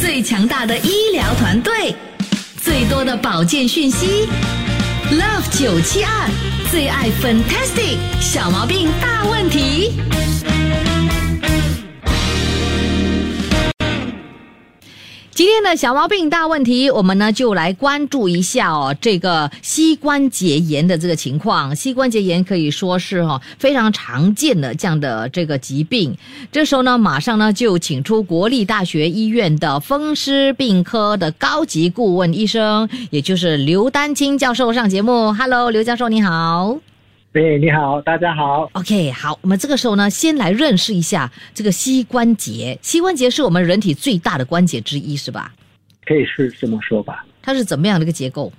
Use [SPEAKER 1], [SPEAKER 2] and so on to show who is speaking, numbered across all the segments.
[SPEAKER 1] 最强大的医疗团队，最多的保健讯息，Love 九七二最爱 Fantastic 小毛病大问题。今天的小毛病大问题，我们呢就来关注一下哦，这个膝关节炎的这个情况。膝关节炎可以说是哈非常常见的这样的这个疾病。这时候呢，马上呢就请出国立大学医院的风湿病科的高级顾问医生，也就是刘丹青教授上节目。Hello，刘教授你好。
[SPEAKER 2] 对，你好，大家好。
[SPEAKER 1] OK，好，我们这个时候呢，先来认识一下这个膝关节。膝关节是我们人体最大的关节之一，是吧？
[SPEAKER 2] 可以是这么说吧。
[SPEAKER 1] 它是怎么样的一个结构？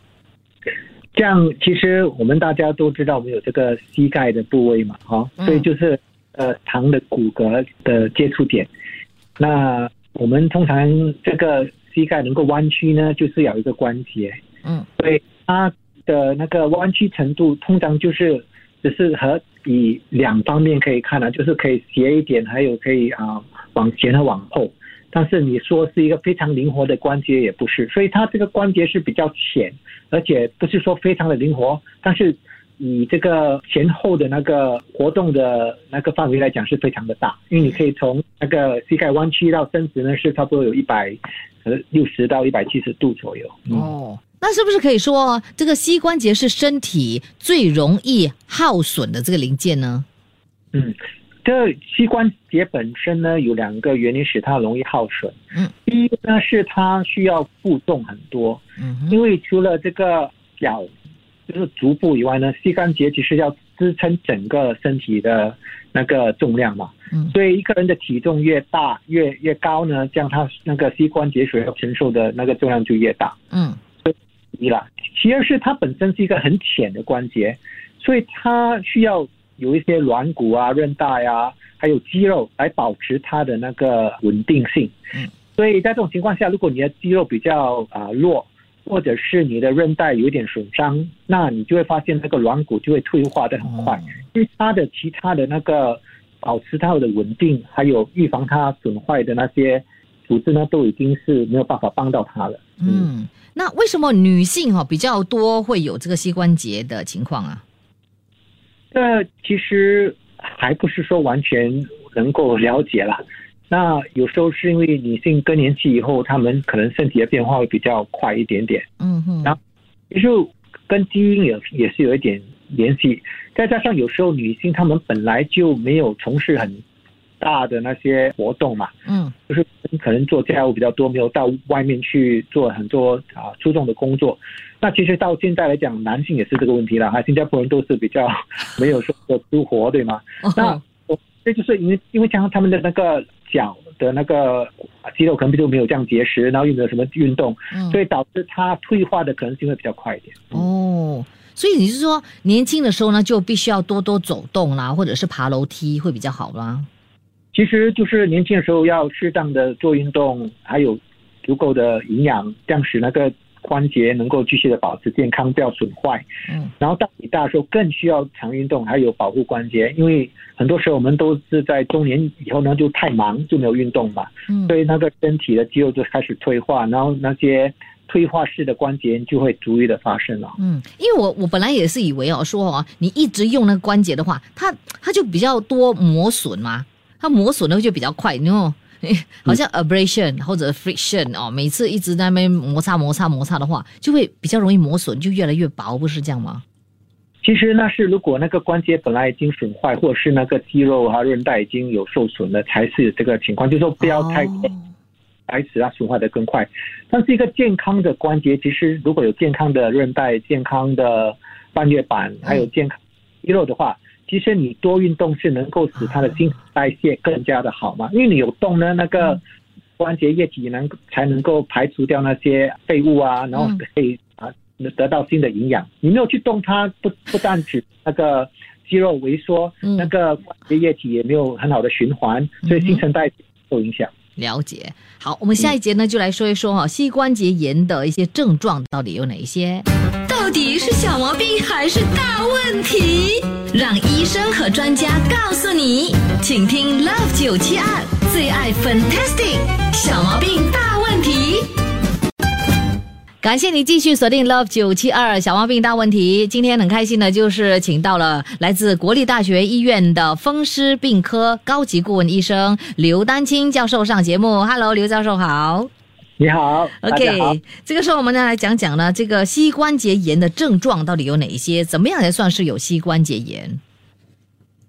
[SPEAKER 2] 这样，其实我们大家都知道，我们有这个膝盖的部位嘛，哈、
[SPEAKER 1] 嗯
[SPEAKER 2] 所以就是呃长的骨骼的接触点。那我们通常这个膝盖能够弯曲呢，就是有一个关节，
[SPEAKER 1] 嗯
[SPEAKER 2] 所以它的那个弯曲程度通常就是只是和以两方面可以看啊，就是可以斜一点，还有可以啊、往前和往后。但是你说是一个非常灵活的关节也不是，所以它这个关节是比较浅，而且不是说非常的灵活，但是以这个前后的那个活动的那个范围来讲是非常的大，因为你可以从那个膝盖弯曲到伸直呢是差不多有一百呃六十到一百七十度左右。
[SPEAKER 1] 哦，那是不是可以说这个膝关节是身体最容易耗损的这个零件呢？
[SPEAKER 2] 嗯，这膝关节本身呢有两个原因使它容易耗损。
[SPEAKER 1] 嗯，
[SPEAKER 2] 第一个呢是它需要负重很多，
[SPEAKER 1] 嗯
[SPEAKER 2] 因为除了这个脚就是足部以外呢，膝关节其实要支撑整个身体的那个重量嘛。
[SPEAKER 1] 嗯
[SPEAKER 2] 所以一个人的体重越大越越高呢，这样他那个膝关节所要承受的那个重量就越大。
[SPEAKER 1] 嗯
[SPEAKER 2] 一啦，其二是它本身是一个很浅的关节，所以它需要有一些软骨啊、韧带啊，还有肌肉来保持它的那个稳定性。
[SPEAKER 1] 嗯，
[SPEAKER 2] 所以在这种情况下，如果你的肌肉比较啊、弱，或者是你的韧带有一点损伤，那你就会发现那个软骨就会退化的很快，因为它的其他的那个保持它的稳定，还有预防它损坏的那些组织呢，都已经是没有办法帮到他了。
[SPEAKER 1] 嗯，那为什么女性哈、比较多会有这个膝关节的情况啊？
[SPEAKER 2] 这其实还不是说完全能够了解啦。那有时候是因为女性更年期以后，她们可能身体的变化会比较快一点点，
[SPEAKER 1] 嗯哼，
[SPEAKER 2] 然后其实跟基因也也是有一点联系。再加上有时候女性她们本来就没有从事很大的那些活动嘛，
[SPEAKER 1] 嗯
[SPEAKER 2] 就是可能做家务比较多，没有到外面去做很多啊出众的工作。那其实到现在来讲，男性也是这个问题了哈。新加坡人都是比较没有说做粗活，对吗？那
[SPEAKER 1] 哦
[SPEAKER 2] 我这就是因为因为加上他们的那个脚的那个肌肉可能就没有这样结实，然后又没有什么运动，
[SPEAKER 1] 嗯
[SPEAKER 2] 所以导致他退化的可能性会比较快一点。
[SPEAKER 1] 哦，所以你是说年轻的时候呢，就必须要多多走动啦，或者是爬楼梯会比较好啦？
[SPEAKER 2] 其实就是年轻的时候要适当的做运动，还有足够的营养，这样使那个关节能够继续的保持健康，不要损坏。
[SPEAKER 1] 嗯。
[SPEAKER 2] 然后到你大的时候更需要常运动，还有保护关节，因为很多时候我们都是在中年以后呢就太忙就没有运动嘛，
[SPEAKER 1] 嗯。
[SPEAKER 2] 所以那个身体的肌肉就开始退化，然后那些退化式的关节就会逐一的发生了。
[SPEAKER 1] 嗯，因为我我本来也是以为哦，说哦，你一直用那个关节的话，它它就比较多磨损嘛，它磨损的就比较快，你 know，好像 abrasion 或者 friction 哦，每次一直在那边摩擦摩擦摩擦的话，就会比较容易磨损，就越来越薄，不是这样吗？
[SPEAKER 2] 其实那是如果那个关节本来已经损坏，或者是那个肌肉啊韧带已经有受损了，才是这个情况。就是说不要太
[SPEAKER 1] 哦
[SPEAKER 2] 来使它损坏的更快。但是一个健康的关节，其实如果有健康的韧带、健康的半月板，还有健康肌肉的话，其实你多运动是能够使它的新陈代谢更加的好嘛。因为你有动呢，那个关节液体能才能够排除掉那些废物啊，然后
[SPEAKER 1] 嗯
[SPEAKER 2] 可以啊得到新的营养。你没有去动它，不 不但只那个肌肉萎缩，
[SPEAKER 1] 嗯
[SPEAKER 2] 那个关节液体也没有很好的循环，所以新陈代谢受影响。
[SPEAKER 1] 了解。好，我们下一节呢就来说一说哈膝关节炎的一些症状到底有哪一些。
[SPEAKER 3] 到底是小毛病还是大问题？让医生和专家告诉你。请听 Love 九七二最爱 Fantastic 小毛病大问题。
[SPEAKER 1] 感谢你继续锁定 Love 九七二小毛病大问题。今天很开心的，就是请到了来自国立大学医院的风湿病科高级顾问医生刘丹青教授上节目。Hello，刘教授好。
[SPEAKER 2] 你好
[SPEAKER 1] OK，这个时候我们呢来讲讲呢，这个膝关节炎的症状到底有哪一些？怎么样才算是有膝关节炎？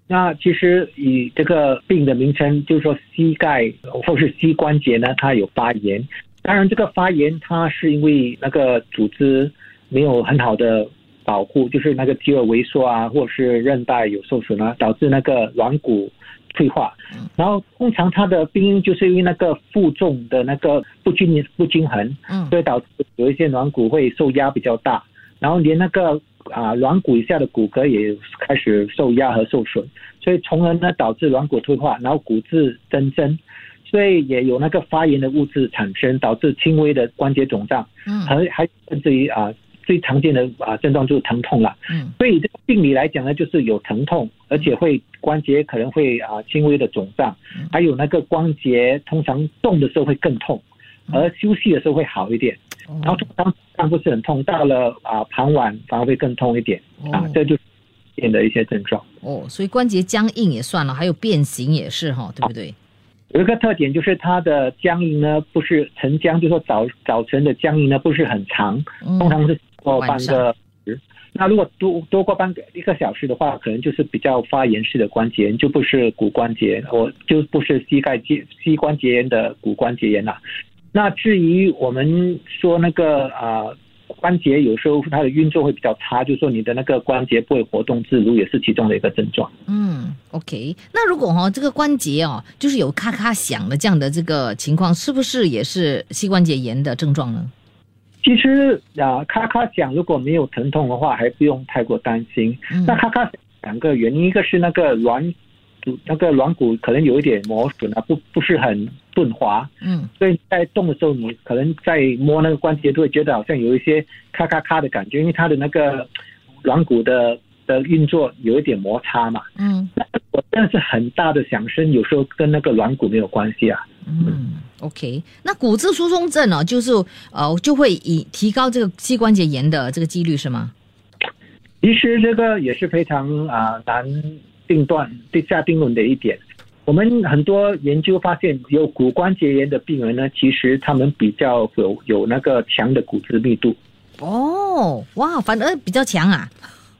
[SPEAKER 2] 那其实以这个病的名称，就是说膝盖或是膝关节呢，它有发炎。当然，这个发炎它是因为那个组织没有很好的保护，就是那个肌肉萎缩啊，或者是韧带有受损啊，导致那个软骨退化。然后通常它的病因就是因为那个负重的那个不均不均衡，
[SPEAKER 1] 嗯。
[SPEAKER 2] 所以导致有一些软骨会受压比较大，然后连那个啊软骨以下的骨骼也开始受压和受损，所以从而呢导致软骨退化，然后骨质增生，所以也有那个发炎的物质产生，导致轻微的关节肿胀，
[SPEAKER 1] 嗯。
[SPEAKER 2] 还还甚至于啊最常见的啊症状就是疼痛了。
[SPEAKER 1] 嗯
[SPEAKER 2] 所以这个病理来讲呢，就是有疼痛，而且会关节可能会啊轻微的肿胀，还有那个关节通常动的时候会更痛，而休息的时候会好一点。然后通常上不是很痛，到了啊傍晚反而会更痛一点啊
[SPEAKER 1] 哦，
[SPEAKER 2] 这就是变的一些症状。
[SPEAKER 1] 哦，所以关节僵硬也算了，还有变形也是哈，对不对？
[SPEAKER 2] 有一个特点就是它的僵硬呢，不是晨僵，就说早早晨的僵硬呢不是很长，
[SPEAKER 1] 嗯
[SPEAKER 2] 通常是过半个时。那如果多多过半个一个小时的话，可能就是比较发炎式的关节炎，就不是骨关节炎，我就不是膝盖肌膝关节炎的骨关节炎了。那至于我们说那个啊、关节有时候它的运作会比较差，就是说你的那个关节不会活动自如，也是其中的一个症状。
[SPEAKER 1] 嗯，OK。那如果哦、这个关节哦，就是有咔咔响的这样的这个情况，是不是也是膝关节炎的症状呢？
[SPEAKER 2] 其实啊，咔咔响如果没有疼痛的话，还不用太过担心。
[SPEAKER 1] 嗯
[SPEAKER 2] 那咔咔响两个原因，一个是那个软骨那个软骨可能有一点磨损啊，不不是很顺滑，
[SPEAKER 1] 嗯
[SPEAKER 2] 所以在动的时候，你可能在摸那个关节都会觉得好像有一些咔咔咔的感觉，因为它的那个软骨的的运作有一点摩擦嘛。
[SPEAKER 1] 嗯
[SPEAKER 2] 我但是很大的响声，有时候跟那个软骨没有关系啊。
[SPEAKER 1] 嗯，OK。那骨质疏松症哦，就是呃就会以提高这个膝关节炎的这个几率是吗？
[SPEAKER 2] 其实这个也是非常啊、难定断、定下定论的一点。我们很多研究发现，有骨关节炎的病人呢，其实他们比较有有那个强的骨质密度
[SPEAKER 1] 哦，哇，反而比较强啊。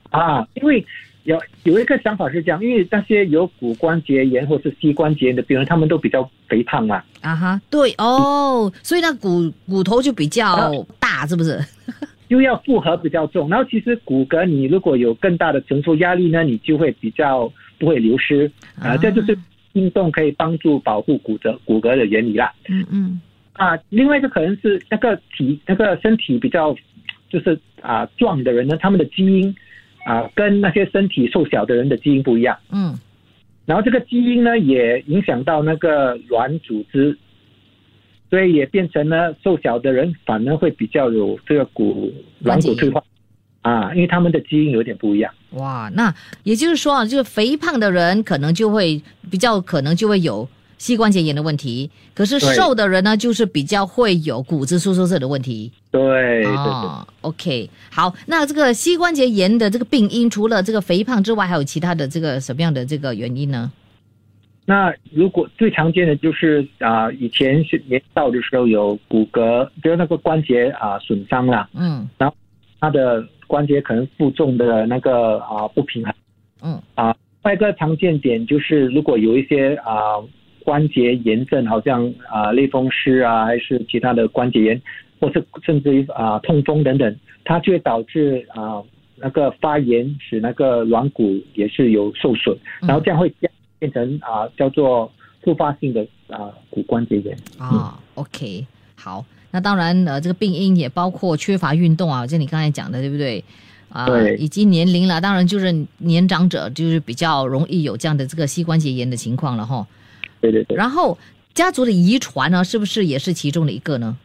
[SPEAKER 2] 啊，因为有有一个想法是这样，因为那些有骨关节炎或是膝关节炎的病人，他们都比较肥胖嘛，
[SPEAKER 1] 啊哈，对哦，所以那骨骨头就比较大，是不是？
[SPEAKER 2] 又要负荷比较重，然后其实骨骼你如果有更大的承受压力呢，你就会比较不会流失。啊，
[SPEAKER 1] 啊。
[SPEAKER 2] 这就是运动可以帮助保护骨折骨骼的原理啦。
[SPEAKER 1] 嗯嗯。
[SPEAKER 2] 啊，另外一个可能是那个体那个身体比较就是啊壮的人呢，他们的基因啊跟那些身体瘦小的人的基因不一样，
[SPEAKER 1] 嗯
[SPEAKER 2] 然后这个基因呢也影响到那个软组织，所以也变成了瘦小的人反而会比较有这个骨软骨退化啊，因为他们的基因有点不一样。
[SPEAKER 1] 哇，那也就是说啊，就是肥胖的人可能就会比较可能就会有膝关节炎的问题，可是瘦的人呢，就是比较会有骨质疏松症的问题。
[SPEAKER 2] 对对对。
[SPEAKER 1] 哦，OK，好，那这个膝关节炎的这个病因，除了这个肥胖之外，还有其他的这个什么样的这个原因呢？
[SPEAKER 2] 那如果最常见的就是啊、以前是年少的时候有骨骼，就是那个关节啊、损伤了，
[SPEAKER 1] 嗯
[SPEAKER 2] 然后他的关节可能负重的那个啊、不平衡。
[SPEAKER 1] 嗯
[SPEAKER 2] 另外一个常见点就是，如果有一些啊、关节炎症，好像啊、类风湿啊，还是其他的关节炎，或是甚至于啊、痛风等等，它就会导致啊、那个发炎，使那个软骨也是有受损，
[SPEAKER 1] 嗯
[SPEAKER 2] 然后这样会变变成啊、叫做复发性的啊骨关节炎。
[SPEAKER 1] 哦，OK，好，那当然呃，这个病因也包括缺乏运动啊，就你刚才讲的，对不对？啊，以及年龄了，当然就是年长者就是比较容易有这样的这个膝关节炎的情况了哈。
[SPEAKER 2] 对对对，
[SPEAKER 1] 然后家族的遗传呢，是不是也是其中的一个呢？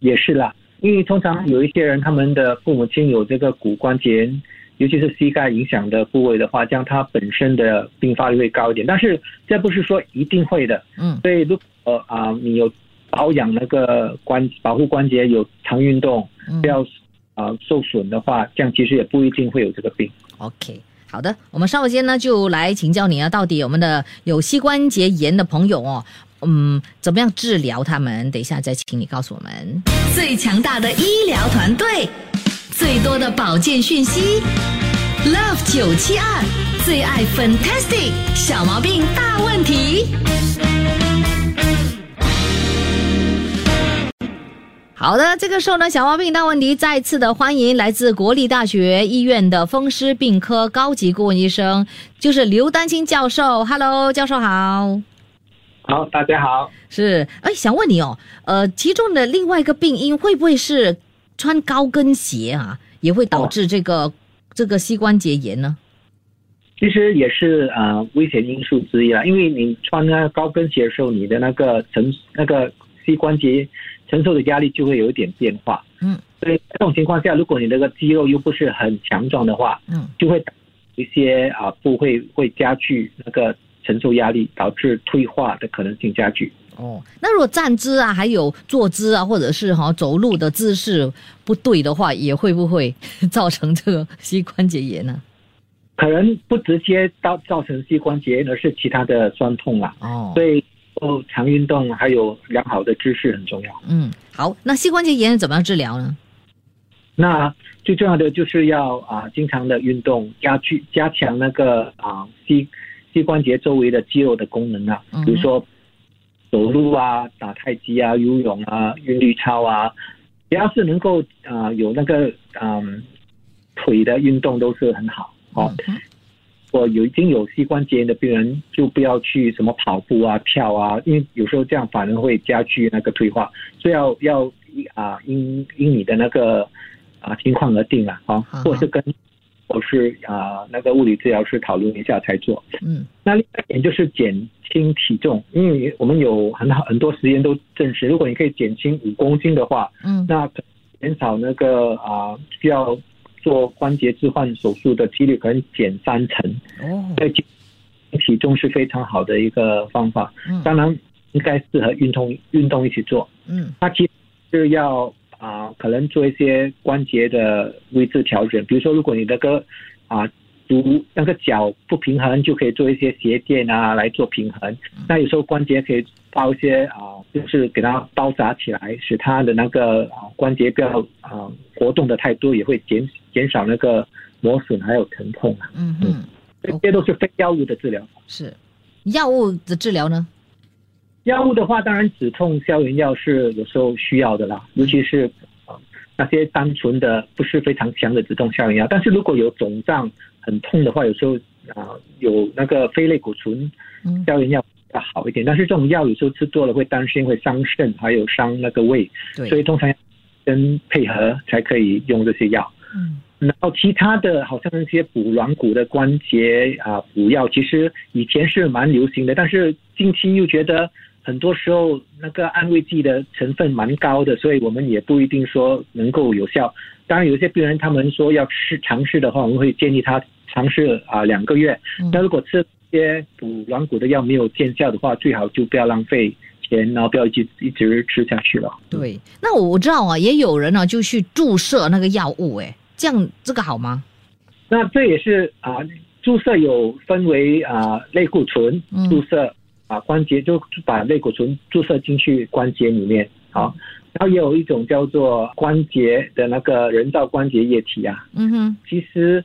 [SPEAKER 2] 也是啦。因为通常有一些人，他们的父母亲有这个骨关节，尤其是膝盖影响的部位的话，这样它本身的并发率会高一点。但是这不是说一定会的，
[SPEAKER 1] 嗯
[SPEAKER 2] 所以如果啊、你有保养那个关保护关节，有常运动，
[SPEAKER 1] 嗯
[SPEAKER 2] 不要啊、受损的话，这样其实也不一定会有这个病。
[SPEAKER 1] ，OK。好的，我们稍后间呢就来请教你啊，到底我们的有膝关节炎的朋友哦，嗯，怎么样治疗他们？等一下再请你告诉我们。
[SPEAKER 3] 最强大的医疗团队，最多的保健讯息，Love 九七二最爱 Fantastic 小毛病大问题。
[SPEAKER 1] 好的，这个时候呢，小毛病大问题再次的欢迎来自国立大学医院的风湿病科高级顾问医生，就是刘丹青教授。Hello，教授好。
[SPEAKER 2] 好，大家好。
[SPEAKER 1] 是，哎，想问你哦，呃，其中的另外一个病因会不会是穿高跟鞋啊，也会导致这个、这个膝关节炎呢？
[SPEAKER 2] 其实也是呃危险因素之一啦，因为你穿那个高跟鞋的时候，你的那个承那个膝关节承受的压力就会有一点变化。
[SPEAKER 1] 嗯，
[SPEAKER 2] 所以这种情况下，如果你那个肌肉又不是很强壮的话，
[SPEAKER 1] 嗯，
[SPEAKER 2] 就会一些啊部会会加剧那个承受压力，导致退化的可能性加剧。
[SPEAKER 1] 哦，那如果站姿啊，还有坐姿啊，或者是哈、走路的姿势不对的话，也会不会造成这个 膝关节炎呢？
[SPEAKER 2] 可能不直接造造成膝关节炎，而是其他的酸痛啦。
[SPEAKER 1] 哦，
[SPEAKER 2] 所以哦，常运动还有良好的姿势很重要。
[SPEAKER 1] 嗯，好，那膝关节炎怎么样治疗呢？
[SPEAKER 2] 那最重要的就是要啊，经常的运动，加剧加强那个啊膝膝关节周围的肌肉的功能啊
[SPEAKER 1] 嗯，
[SPEAKER 2] 比如说走路啊、打太极啊、游泳啊、韵律操啊，只要是能够啊有那个嗯腿的运动都是很好哦。
[SPEAKER 1] 嗯
[SPEAKER 2] 我有已经有膝关节炎的病人，就不要去什么跑步啊、跳啊，因为有时候这样反而会加剧那个退化，所以要要啊因因你的那个啊情况而定啊，啊
[SPEAKER 1] 好，
[SPEAKER 2] 或者是跟我是啊那个物理治疗师讨论一下才做。
[SPEAKER 1] 嗯
[SPEAKER 2] 那另外一点就是减轻体重，因为我们有很好很多实验都证实，如果你可以减轻五公斤的话，
[SPEAKER 1] 嗯
[SPEAKER 2] 那可减少那个啊需要做关节置换手术的几率可能减三成。
[SPEAKER 1] 哦
[SPEAKER 2] 对减体重是非常好的一个方法。
[SPEAKER 1] 嗯
[SPEAKER 2] 当然应该适合运动运动一起做。
[SPEAKER 1] 嗯
[SPEAKER 2] 它其实是要啊、可能做一些关节的位置调整，比如说如果你的个啊。足那个脚不平衡，就可以做一些鞋垫啊来做平衡。那有时候关节可以包一些啊，就是给它包扎起来，使它的那个啊关节不要啊活动的太多，也会减减少那个磨损还有疼痛啊。
[SPEAKER 1] 嗯嗯，
[SPEAKER 2] 这些都是非药物的治疗。
[SPEAKER 1] 是药物的治疗呢？
[SPEAKER 2] 药物的话，当然止痛消炎药是有时候需要的啦，尤其是呃那些单纯的不是非常强的止痛消炎药。但是如果有肿胀很痛的话，有时候啊、有那个非类固醇
[SPEAKER 1] 嗯
[SPEAKER 2] 消炎药要好一点。但是这种药有时候吃多了会担心会伤肾，还有伤那个胃，所以通常要跟配合才可以用这些药。
[SPEAKER 1] 嗯
[SPEAKER 2] 然后其他的，好像那些补软骨的关节啊补药，其实以前是蛮流行的，但是近期又觉得很多时候那个安慰剂的成分蛮高的，所以我们也不一定说能够有效。当然，有些病人他们说要试尝试的话，我们会建议他尝试啊两个月。
[SPEAKER 1] 嗯
[SPEAKER 2] 那如果吃这些补软骨的药没有见效的话，最好就不要浪费钱，然后不要一直一直吃下去了。
[SPEAKER 1] 对。那我我知道啊，也有人呢就去注射那个药物，哎，这样这个好吗？
[SPEAKER 2] 那这也是啊，注射有分为啊类固醇
[SPEAKER 1] 嗯
[SPEAKER 2] 注射啊关节，就把类固醇注射进去关节里面啊。然后也有一种叫做关节的那个人造关节液体啊，
[SPEAKER 1] 嗯哼，
[SPEAKER 2] 其实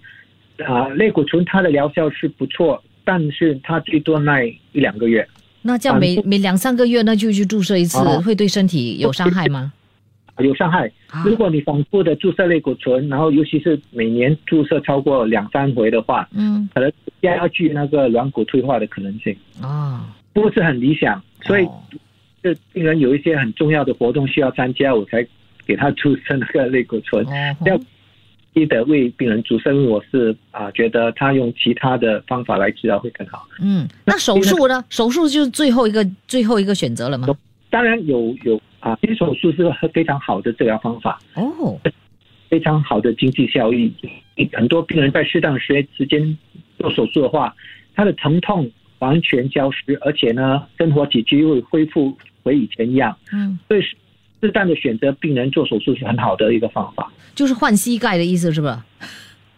[SPEAKER 2] 啊类固醇它的疗效是不错，但是它最多耐一两个月。
[SPEAKER 1] 那这样每每两三个月那就去注射一次，
[SPEAKER 2] 哦
[SPEAKER 1] 会对身体有伤害吗？
[SPEAKER 2] 有伤害。
[SPEAKER 1] 啊
[SPEAKER 2] 如果你反复的注射类固醇，然后尤其是每年注射超过两三回的话，
[SPEAKER 1] 嗯
[SPEAKER 2] 可能加剧那个软骨退化的可能性。
[SPEAKER 1] 啊，
[SPEAKER 2] 不不是很理想，所以
[SPEAKER 1] 哦
[SPEAKER 2] 这病人有一些很重要的活动需要参加，我才给他注射那个类固醇。
[SPEAKER 1] 哦
[SPEAKER 2] 要记得为病人注射，因为我是啊觉得他用其他的方法来治疗会更好。
[SPEAKER 1] 嗯，那手术呢？手术就是最后一个最后一个选择了吗？
[SPEAKER 2] 当然有有啊，其实手术是个非常好的治疗方法，
[SPEAKER 1] 哦，
[SPEAKER 2] 非常好的经济效益。很多病人在适当的时时间做手术的话，他的疼痛完全消失，而且呢，生活起居会恢复回以前一样。
[SPEAKER 1] 嗯，
[SPEAKER 2] 所以适当的选择病人做手术是很好的一个方法
[SPEAKER 1] 就是换膝盖的意思是不是？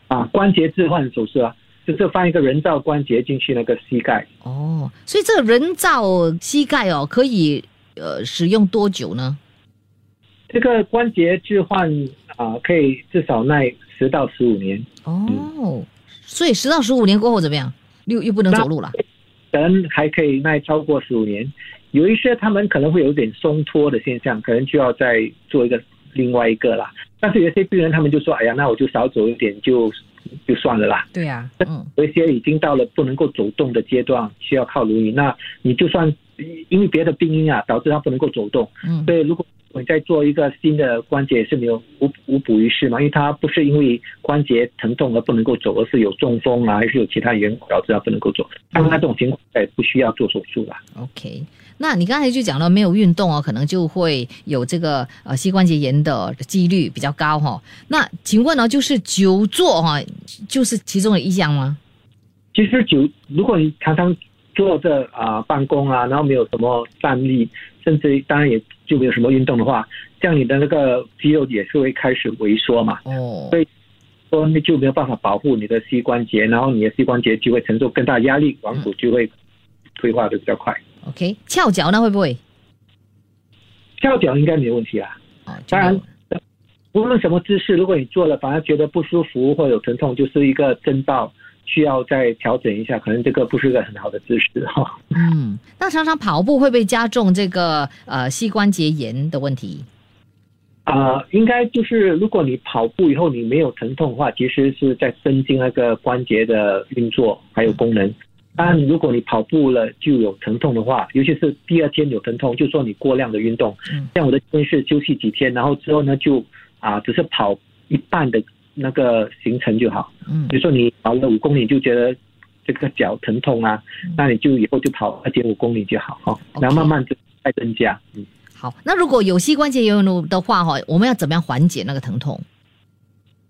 [SPEAKER 2] 啊。关节置换手术啊，就是放一个人造关节进去那个膝盖。
[SPEAKER 1] 哦，所以这个人造膝盖哦，可以呃使用多久呢？
[SPEAKER 2] 这个关节置换啊，可以至少耐十到十五年。
[SPEAKER 1] 哦，所以十到十五年过后怎么样？又又不能走路了？
[SPEAKER 2] 人还可以耐超过十五年，有一些他们可能会有点松脱的现象，可能就要再做一个另外一个啦。但是有些病人他们就说：“哎呀，那我就少走一点就就算了啦。
[SPEAKER 1] 对呀、嗯，”
[SPEAKER 2] 有一些已经到了不能够走动的阶段，需要靠轮椅，那你就算因为别的病因啊导致他不能够走动，
[SPEAKER 1] 嗯
[SPEAKER 2] 所以如果你再做一个新的关节也是没有无无补于事嘛，因为他不是因为关节疼痛而不能够走，而是有中风啊，还是有其他原因导致他不能够走。像他这种情况，也不需要做手术啦。
[SPEAKER 1] OK，那你刚才就讲了没有运动哦，可能就会有这个呃膝关节炎的几率比较高哈、哦。那请问呢，就是久坐哈、就是其中的一项吗？
[SPEAKER 2] 其实久，如果你常常坐着啊、办公啊，然后没有什么站立，甚至当然也就没有什么运动的话，这样你的那个肌肉也是会开始萎缩嘛。
[SPEAKER 1] 哦
[SPEAKER 2] 所以说那就没有办法保护你的膝关节，然后你的膝关节就会承受更大压力，软骨就会退化的比较快。
[SPEAKER 1] ，OK，翘脚那会不会？
[SPEAKER 2] 翘脚应该没有问题啦。
[SPEAKER 1] 哦，就
[SPEAKER 2] 当然无论什么姿势，如果你做了反而觉得不舒服或有疼痛，就是一个征兆，需要再调整一下。可能这个不是一个很好的姿势哈。
[SPEAKER 1] 嗯，那常常跑步会不会加重这个呃膝关节炎的问题？
[SPEAKER 2] 啊、应该就是如果你跑步以后你没有疼痛的话，其实是在增进那个关节的运作还有功能。当然，如果你跑步了就有疼痛的话，尤其是第二天有疼痛，就说你过量的运动。
[SPEAKER 1] 嗯
[SPEAKER 2] 像我的建议是休息几天，然后之后呢就啊只是跑一半的那个行程就好。
[SPEAKER 1] 嗯
[SPEAKER 2] 比如说你跑了五公里就觉得这个脚疼痛啊，那你就以后就跑二点五公里就好哈然后慢慢就再增加。嗯。
[SPEAKER 1] 好，那如果有膝关节炎的话哈，我们要怎么样缓解那个疼痛？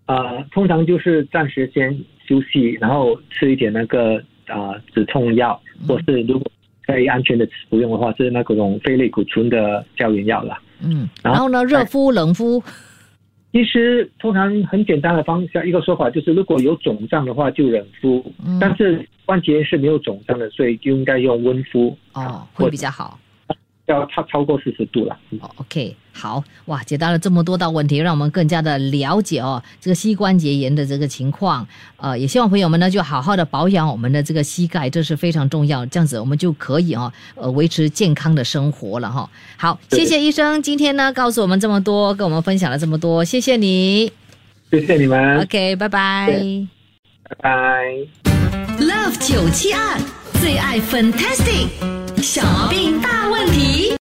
[SPEAKER 2] 呃，通常就是暂时先休息，然后吃一点那个啊、呃止痛药，或是如果可以安全的服用的话，是那种非类固醇的胶原药啦。
[SPEAKER 1] 嗯，
[SPEAKER 2] 然后
[SPEAKER 1] 呢，热敷、冷敷，
[SPEAKER 2] 其实通常很简单的方向，一个说法就是，如果有肿胀的话就冷敷，
[SPEAKER 1] 嗯
[SPEAKER 2] 但是关节是没有肿胀的，所以就应该用温敷，
[SPEAKER 1] 哦，会比较好。
[SPEAKER 2] 要超超过四十度了。嗯
[SPEAKER 1] 哦，OK，好哇，解答了这么多道问题，让我们更加的了解哦这个膝关节炎的这个情况。呃，也希望朋友们呢就好好的保养我们的这个膝盖，这是非常重要。这样子我们就可以哦呃维持健康的生活了哈、好，谢谢医生今天呢告诉我们这么多，跟我们分享了这么多，谢谢你。
[SPEAKER 2] 谢谢你们
[SPEAKER 1] ，OK，拜拜。
[SPEAKER 2] 拜拜。
[SPEAKER 3] Love 九七二最爱 Fantastic 小毛病大问题。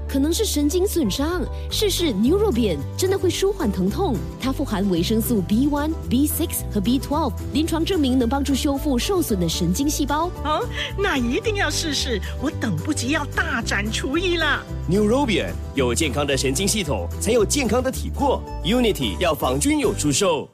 [SPEAKER 4] 可能是神经损伤，试试 Neurobian 真的会舒缓疼痛。它富含维生素 B1、B6 和 B12，临床证明能帮助修复受损的神经细胞。
[SPEAKER 5] 哦，那一定要试试，我等不及要大展厨艺了。
[SPEAKER 6] Neurobian 有健康的神经系统，才有健康的体魄。Unity 药房均有出售。